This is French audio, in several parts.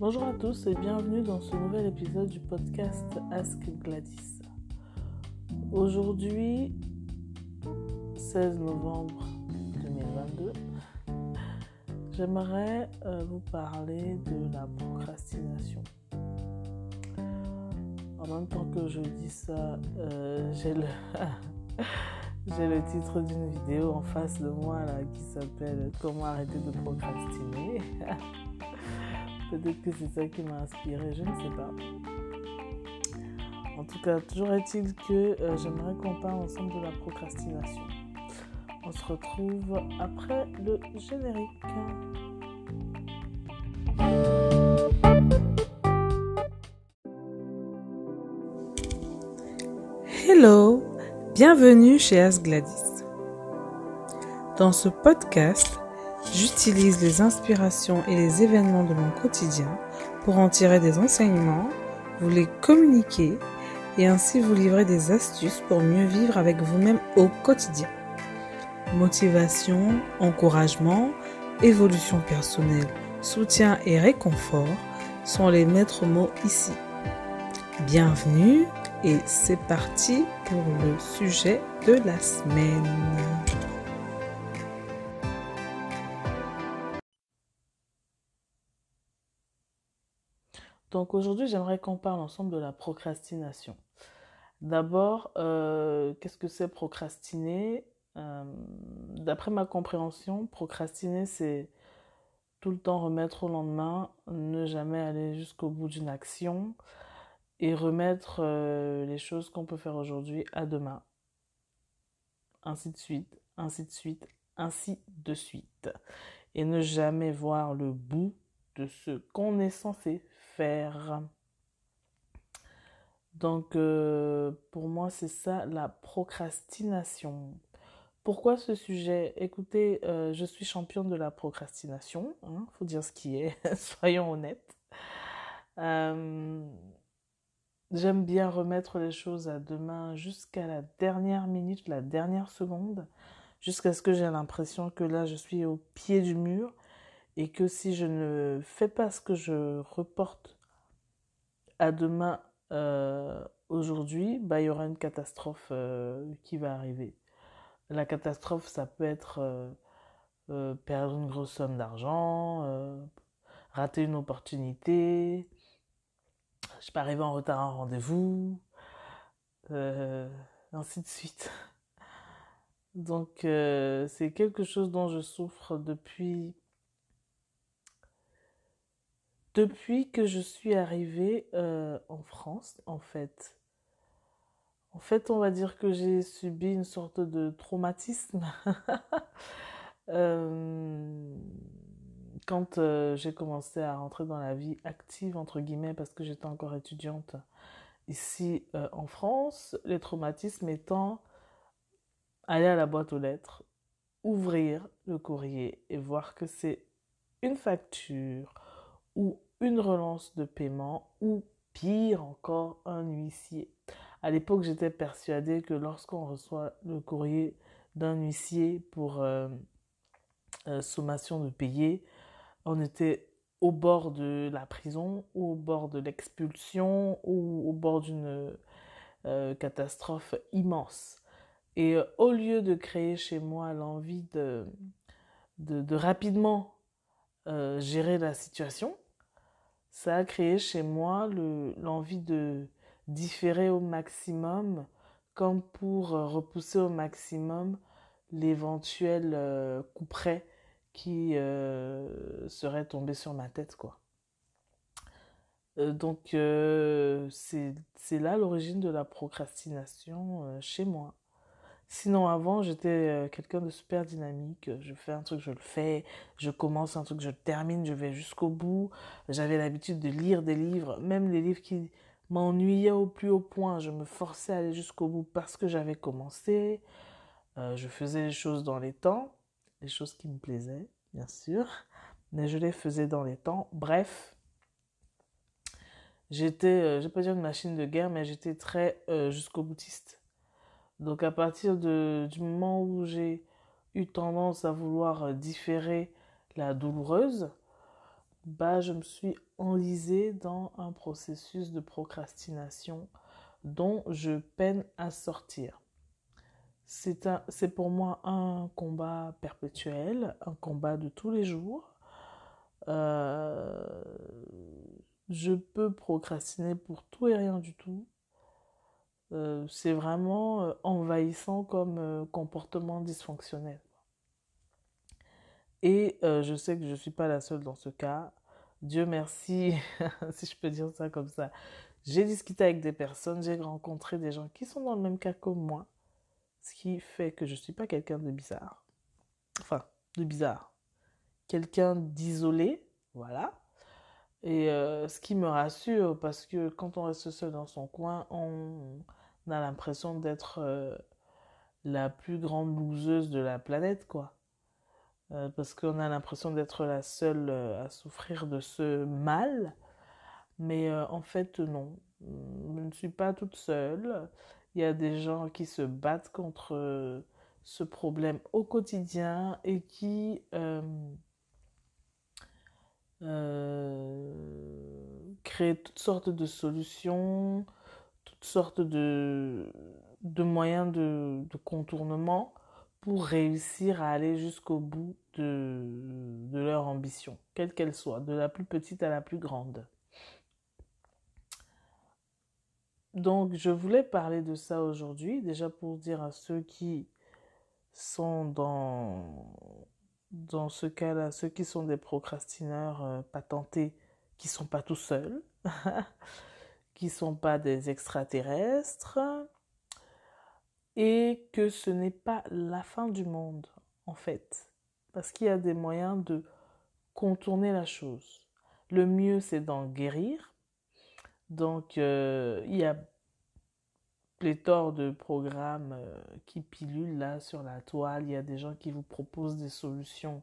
Bonjour à tous et bienvenue dans ce nouvel épisode du podcast Ask Gladys. Aujourd'hui, 16 novembre 2022, j'aimerais euh, vous parler de la procrastination. En même temps que je dis ça, euh, j'ai le, titre d'une vidéo en face de moi qui s'appelle Comment arrêter de procrastiner? Peut-être que c'est ça qui m'a inspiré, je ne sais pas. En tout cas, toujours est-il que euh, j'aimerais qu'on parle ensemble de la procrastination. On se retrouve après le générique. Hello, bienvenue chez As Gladys. Dans ce podcast, j'utilise les inspirations et les événements de mon quotidien pour en tirer des enseignements, vous les communiquer et ainsi vous livrer des astuces pour mieux vivre avec vous-même au quotidien. Motivation, encouragement, évolution personnelle, soutien et réconfort sont les maîtres mots ici. Bienvenue et c'est parti pour le sujet de la semaine. Donc aujourd'hui, j'aimerais qu'on parle ensemble de la procrastination. D'abord, euh, qu'est-ce que c'est procrastiner? Euh, D'après ma compréhension, procrastiner, c'est tout le temps remettre au lendemain, ne jamais aller jusqu'au bout d'une action et remettre euh, les choses qu'on peut faire aujourd'hui à demain. Ainsi de suite, ainsi de suite, ainsi de suite. Et ne jamais voir le bout de ce qu'on est censé Donc, euh, pour moi, c'est ça la procrastination. Pourquoi ce sujet? Écoutez, euh, je suis championne de la procrastination, il hein, faut dire ce qui est, soyons honnêtes. Euh, J'aime bien remettre les choses à demain jusqu'à la dernière minute, la dernière seconde, jusqu'à ce que j'ai l'impression que là, je suis au pied du mur et que si je ne fais pas ce que je reporte à demain euh, aujourd'hui, bah, il y aura une catastrophe euh, qui va arriver. La catastrophe, ça peut être euh, perdre une grosse somme d'argent, rater une opportunité, je sais pas, arriver en retard à un rendez-vous, ainsi de suite. Donc, c'est quelque chose dont je souffre depuis depuis que je suis arrivée euh, en France, en fait. En fait, on va dire que j'ai subi une sorte de traumatisme euh, quand euh, j'ai commencé à rentrer dans la vie active, entre guillemets, parce que j'étais encore étudiante ici en France. Les traumatismes étant aller à la boîte aux lettres, ouvrir le courrier et voir que c'est une facture ou une relance de paiement ou pire encore un huissier. À l'époque, j'étais persuadée que lorsqu'on reçoit le courrier d'un huissier pour euh, euh, sommation de payer, on était au bord de la prison ou au bord de l'expulsion ou au bord d'une euh, catastrophe immense. Et au lieu de créer chez moi l'envie de, de, de rapidement gérer la situation, ça a créé chez moi le- l'envie de différer au maximum, comme pour euh, repousser au maximum l'éventuel euh, coup qui euh, serait tombé sur ma tête, quoi. Euh, donc, euh, c'est, là l'origine de la procrastination chez moi. Sinon, avant, j'étais euh, quelqu'un de super dynamique. Je fais un truc, je le fais. Je commence un truc, je le termine, je vais jusqu'au bout. J'avais l'habitude de lire des livres, même les livres qui m'ennuyaient au plus haut point. Je me forçais à aller jusqu'au bout parce que j'avais commencé. Euh, je faisais les choses dans les temps, les choses qui me plaisaient, bien sûr, mais je les faisais dans les temps. Bref, j'étais, euh, je vais pas dire une machine de guerre, mais j'étais très euh, jusqu'au boutiste. Donc à partir du moment où j'ai eu tendance à vouloir euh, différer la douloureuse, bah, je me suis enlisée dans un processus de procrastination dont je peine à sortir. C'est pour moi un combat perpétuel, un combat de tous les jours. Euh, je peux procrastiner pour tout et rien du tout. Euh, c'est vraiment euh, envahissant comme euh, comportement dysfonctionnel. Et je sais que je ne suis pas la seule dans ce cas. Dieu merci, si je peux dire ça comme ça. J'ai discuté avec des personnes, j'ai rencontré des gens qui sont dans le même cas que moi, ce qui fait que je ne suis pas quelqu'un de bizarre. Enfin, de bizarre. Quelqu'un d'isolé, voilà. Et euh, ce qui me rassure, parce que quand on reste seul dans son coin, on a l'impression d'être euh, la plus grande loseuse de la planète, quoi. Euh, parce qu'on a l'impression d'être la seule à souffrir de ce mal. Mais en fait, non. Je ne suis pas toute seule. Il y a des gens qui se battent contre ce problème au quotidien et qui euh, créent toutes sortes de solutions, toutes sortes de, de moyens de, de contournement pour réussir à aller jusqu'au bout de, de leur ambition, quelle qu'elle soit, de la plus petite à la plus grande. Donc, je voulais parler de ça aujourd'hui, déjà pour dire à ceux qui sont dans, dans ce cas-là, ceux qui sont des procrastineurs euh, patentés, qui sont pas tout seuls, qui sont pas des extraterrestres, et que ce n'est pas la fin du monde, en fait, parce qu'il y a des moyens de contourner la chose. Le mieux, c'est d'en guérir. Donc, euh, il y a pléthore de programmes euh, qui pilulent là sur la toile. Il y a des gens qui vous proposent des solutions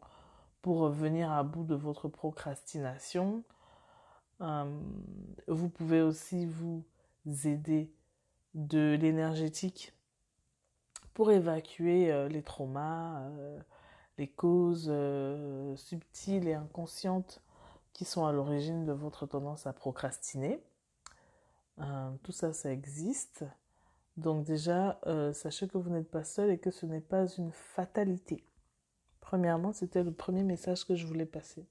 pour venir à bout de votre procrastination. Euh, vous pouvez aussi vous aider de l'énergétique pour évacuer euh, les traumas, euh, les causes subtiles et inconscientes qui sont à l'origine de votre tendance à procrastiner. Euh, tout ça, ça existe. Donc déjà, euh, sachez que vous n'êtes pas seul et que ce n'est pas une fatalité. Premièrement, c'était le premier message que je voulais passer.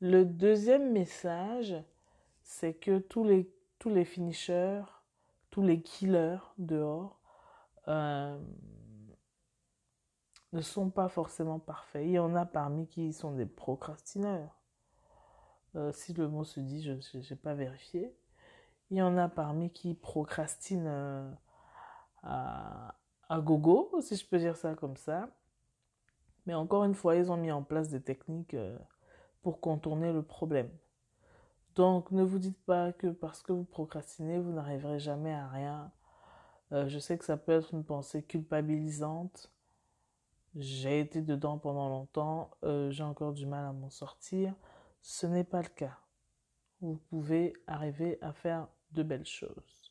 Le deuxième message, c'est que tous les, tous finishers, tous les killers dehors, euh, ne sont pas forcément parfaits. Il y en a parmi qui sont des procrastineurs. Euh, si le mot se dit, je n'ai pas vérifié. Il y en a parmi qui procrastinent euh, à, gogo, si je peux dire ça comme ça. Mais encore une fois, ils ont mis en place des techniques euh, pour contourner le problème. Donc, ne vous dites pas que parce que vous procrastinez, vous n'arriverez jamais à rien. Euh, je sais que ça peut être une pensée culpabilisante. J'ai été dedans pendant longtemps. J'ai encore du mal à m'en sortir. Ce n'est pas le cas. Vous pouvez arriver à faire de belles choses.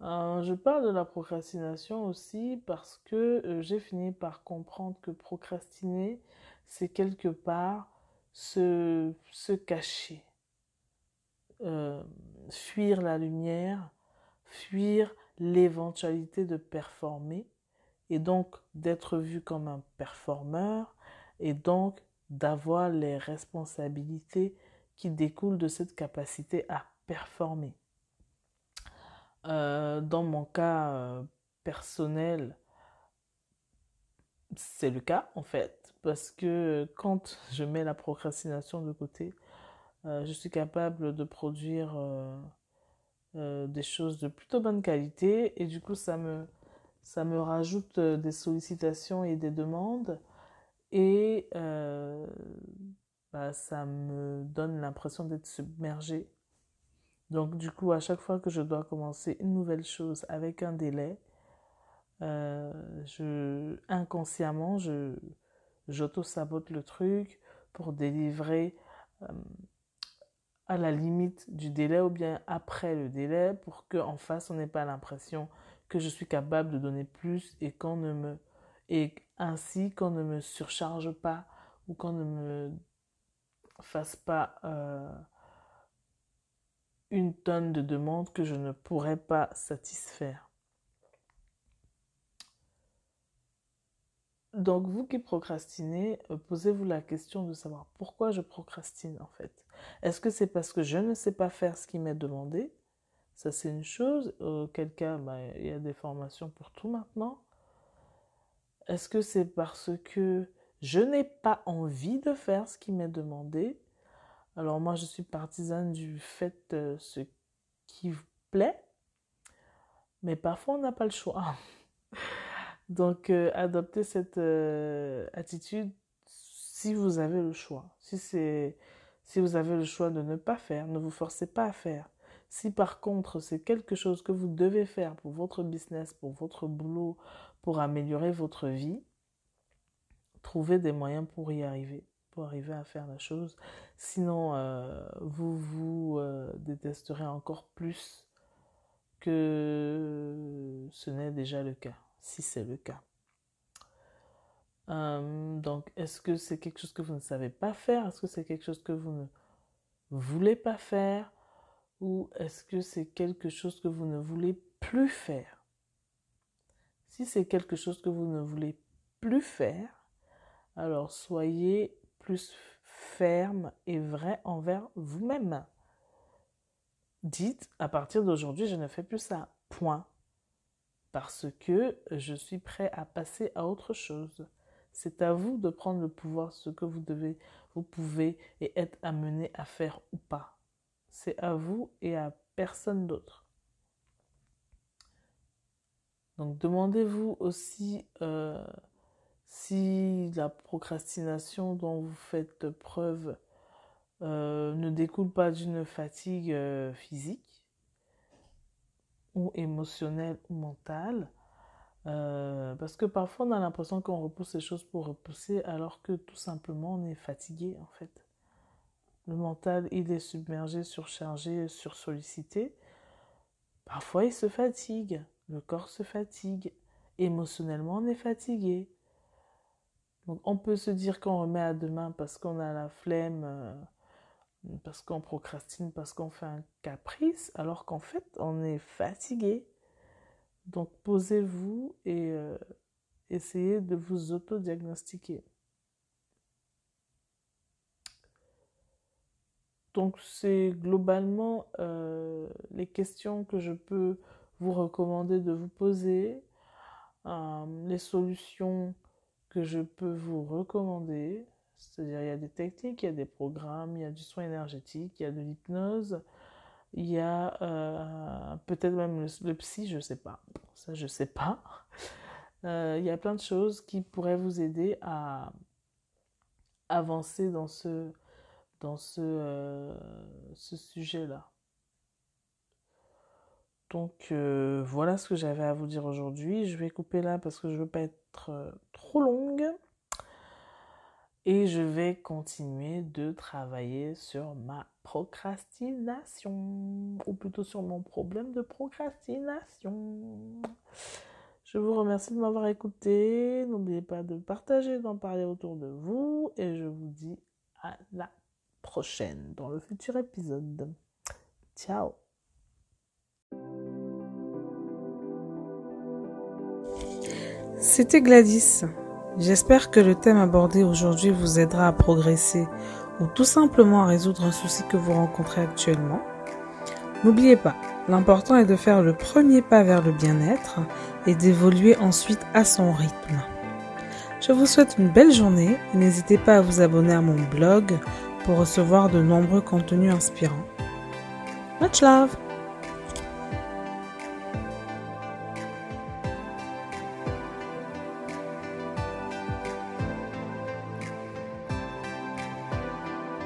Euh, je parle de la procrastination aussi parce que euh, j'ai fini par comprendre que procrastiner, c'est quelque part se, se cacher, euh, fuir la lumière, fuir l'éventualité de performer et donc d'être vu comme un performeur et donc d'avoir les responsabilités qui découlent de cette capacité à performer. Euh, dans mon cas euh, personnel, c'est le cas en fait, parce que quand je mets la procrastination de côté, euh, je suis capable de produire des choses de plutôt bonne qualité et du coup ça me, ça me rajoute des sollicitations et des demandes et bah, ça me donne l'impression d'être submergée. Donc du coup, à chaque fois que je dois commencer une nouvelle chose avec un délai, euh, je, inconsciemment, je, j'auto-sabote le truc pour délivrer euh, à la limite du délai ou bien après le délai pour qu'en face, on n'ait pas l'impression que je suis capable de donner plus et qu'on ne me et ainsi qu'on ne me surcharge pas ou qu'on ne me fasse pas euh, une tonne de demandes que je ne pourrais pas satisfaire. Donc, vous qui procrastinez, euh, posez-vous la question de savoir pourquoi je procrastine en fait. Est-ce que c'est parce que je ne sais pas faire ce qui m'est demandé? Ça, c'est une chose. Auquel cas, bah, il y a des formations pour tout maintenant. Est-ce que c'est parce que je n'ai pas envie de faire ce qui m'est demandé? Alors, moi, je suis partisane du fait euh, ce qui vous plaît, mais parfois, on n'a pas le choix. Donc, euh, adoptez cette euh, attitude si vous avez le choix. Si, si vous avez le choix de ne pas faire, ne vous forcez pas à faire. Si par contre c'est quelque chose que vous devez faire pour votre business, pour votre boulot, pour améliorer votre vie, trouvez des moyens pour y arriver, arriver à faire la chose. Sinon, euh, vous vous détesterez encore plus que ce n'est déjà le cas si c'est le cas. Euh, donc, est-ce que c'est quelque chose que vous ne savez pas faire? Est-ce que c'est quelque chose que vous ne voulez pas faire? Ou est-ce que c'est quelque chose que vous ne voulez plus faire? Si c'est quelque chose que vous ne voulez plus faire, alors soyez plus ferme et vrai envers vous-même. Dites, à partir d'aujourd'hui, je ne fais plus ça. Point parce que je suis prêt à passer à autre chose. C'est à vous de prendre le pouvoir, ce que vous devez, vous pouvez et être amené à faire ou pas. C'est à vous et à personne d'autre. Donc demandez-vous aussi euh, si la procrastination dont vous faites preuve euh, ne découle pas d'une fatigue euh, physique ou émotionnel ou mental. Euh, parce que parfois on a l'impression qu'on repousse les choses pour repousser alors que tout simplement on est fatigué en fait. Le mental il est submergé, surchargé, sursollicité. Parfois il se fatigue, le corps se fatigue, émotionnellement on est fatigué. On peut se dire qu'on remet à demain parce qu'on a la flemme. Euh, parce qu'on procrastine, parce qu'on fait un caprice, alors qu'en fait, on est fatigué. Donc, posez-vous et euh, essayez de vous auto-diagnostiquer. Donc, c'est globalement euh, les questions que je peux vous recommander de vous poser, les solutions que je peux vous recommander. C'est-à-dire, il y a des techniques, il y a des programmes, il y a du soin énergétique, il y a de l'hypnose, il y a euh, peut-être même le, psy, je ne sais pas. Ça, je ne sais pas. Euh, il y a plein de choses qui pourraient vous aider à avancer dans ce, dans ce, euh, ce sujet-là. Donc voilà ce que j'avais à vous dire aujourd'hui. Je vais couper là parce que je ne veux pas être trop longue. Et je vais continuer de travailler sur ma procrastination, ou plutôt sur mon problème de procrastination. Je vous remercie de m'avoir écouté. N'oubliez pas de partager, d'en parler autour de vous. Et je vous dis à la prochaine dans le futur épisode. Ciao C'était Gladys. J'espère que le thème abordé aujourd'hui vous aidera à progresser ou tout simplement à résoudre un souci que vous rencontrez actuellement. N'oubliez pas, l'important est de faire le premier pas vers le bien-être et d'évoluer ensuite à son rythme. Je vous souhaite une belle journée et n'hésitez pas à vous abonner à mon blog pour recevoir de nombreux contenus inspirants. Much love